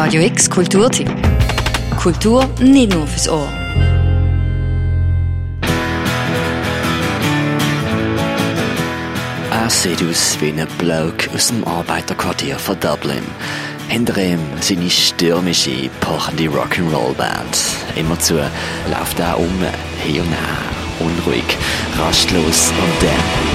Radio X Kulturtipp. Kultur nicht nur fürs Ohr. Er sieht aus wie ein Bloke aus dem Arbeiterquartier von Dublin. Hinter ihm seine stürmische, pochende Rock'n'Roll-Band. Immerzu läuft er um, hier und her, unruhig, rastlos und dann.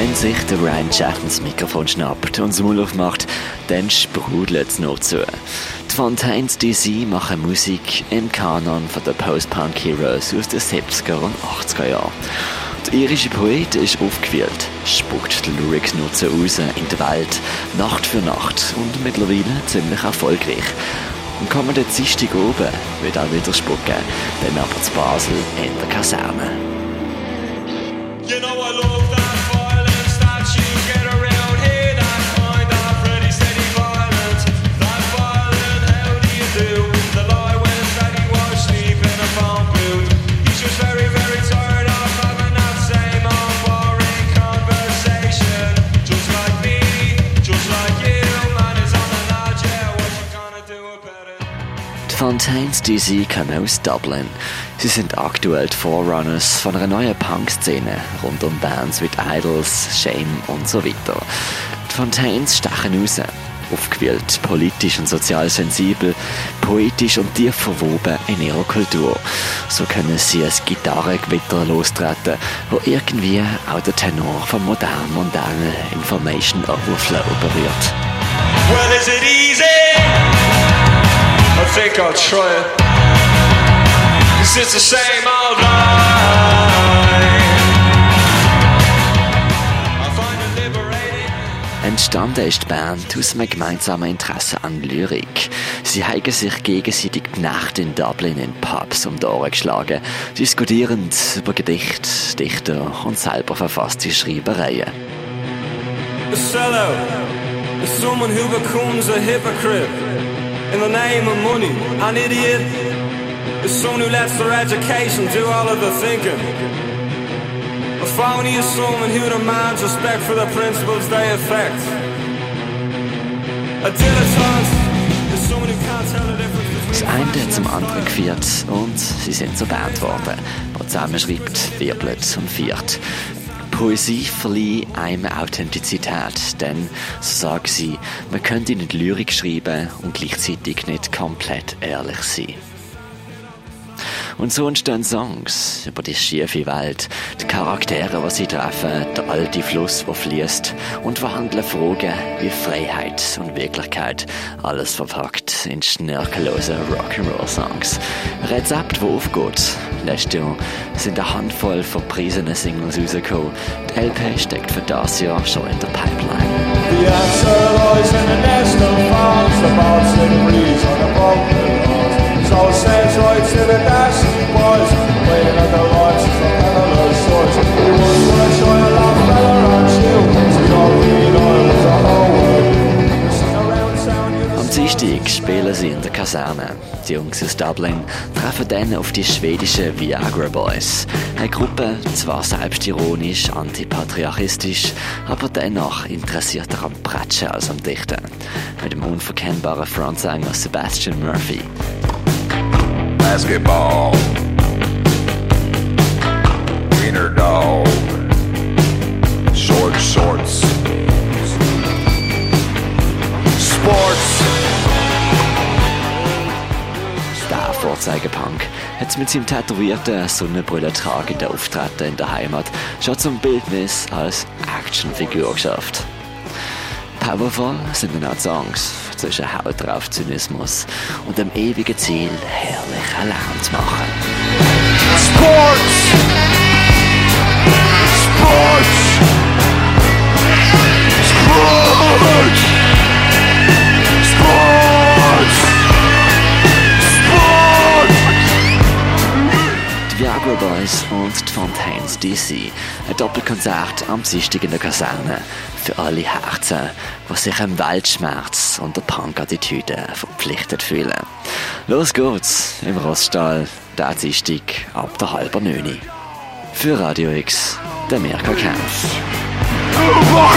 Wenn sich der Ryan Jack ins Mikrofon schnappt und das Maul aufmacht, dann sprudelt es noch zu. Die Fontaines DC machen Musik im Kanon von den Post-Punk Heroes aus den 70er und 80er Jahren. Der irische Poet ist aufgewühlt, spuckt die Lyrics nur zu raus in die Welt, Nacht für Nacht und mittlerweile ziemlich erfolgreich. Und kommen der Dienstag oben, wird er wieder spucken, dann aber zu Basel in der Kaserne. You know Fontaines DC kommen aus Dublin. Sie sind aktuell die Forerunners von einer neuen Punk-Szene rund um Bands wie Idols, Shame und so weiter. Die Fontaines stechen raus. Aufgewählt, politisch und sozial sensibel, poetisch und tief verwoben in ihrer Kultur. So können sie ein Gitarrengewitter lostreten, wo irgendwie auch der Tenor vom modernen mondänen Information Overflow berührt. Well, think I'll try it. Cause it's the same old. Entstanden ist die Band aus einem gemeinsamen Interesse an Lyrik. Sie haben sich gegenseitig die Nacht in Dublin in Pubs um die Ohren geschlagen, diskutierend über Gedicht, Dichter und selber verfasste Schreibereien. A sellout is someone who becomes a hypocrite in the name of money. An idiot is someone who lets their education do all of the thinking. A phony is someone who demands respect for the principles they affect. A dilettante is someone who can't tell the difference Das eine hat zum anderen geführt und sie sind zur Band geworden, die zusammenschreibt, wirbelt und viert. Poesie verlieh einem Authentizität, denn, so sagen sie, man könnte nicht Lyrik schreiben und gleichzeitig nicht komplett ehrlich sein. Und so entstehen Songs über die schiefe Welt, die Charaktere, die sie treffen, der alte Fluss, der fließt und verhandeln Fragen wie Freiheit und Wirklichkeit, alles verpackt in schnörkellose Rock'n'Roll-Songs. Rezept, das aufgeht. Letztes Jahr sind eine Handvoll verpriesene Singles rausgekommen. Die LP steckt für das Jahr schon in der Pipeline. The answer lies in the on the broken Spielen sie in der Kaserne. Die Jungs aus Dublin treffen dann auf die schwedische Viagra Boys. Eine Gruppe, zwar selbstironisch, antipatriarchistisch, aber dennoch interessierter am Pratschen als am Dichten. Mit dem unverkennbaren Frontsänger Sebastian Murphy. basketball. Wiener dog. Short shorts. Vorzeigepunk hat mit seinem tätowierten Sonnenbrille tragenden Auftreten in der Heimat schon zum Bildnis als Actionfigur geschafft. Powerful sind dann auch die Songs zwischen Haut drauf Zynismus und dem ewigen Ziel, herrlich Alarm zu machen. Sports. Sports. Sports. Boys und die Fontaines DC. Ein Doppelkonzert am Dienstag in der Kaserne. Für alle Herzen, die sich im Weltschmerz und der Punk-Attitüde verpflichtet fühlen. Los geht's im Roststall, der Dienstag ab der halber Neuni. Für Radio X, der Mirka Kempf. Rock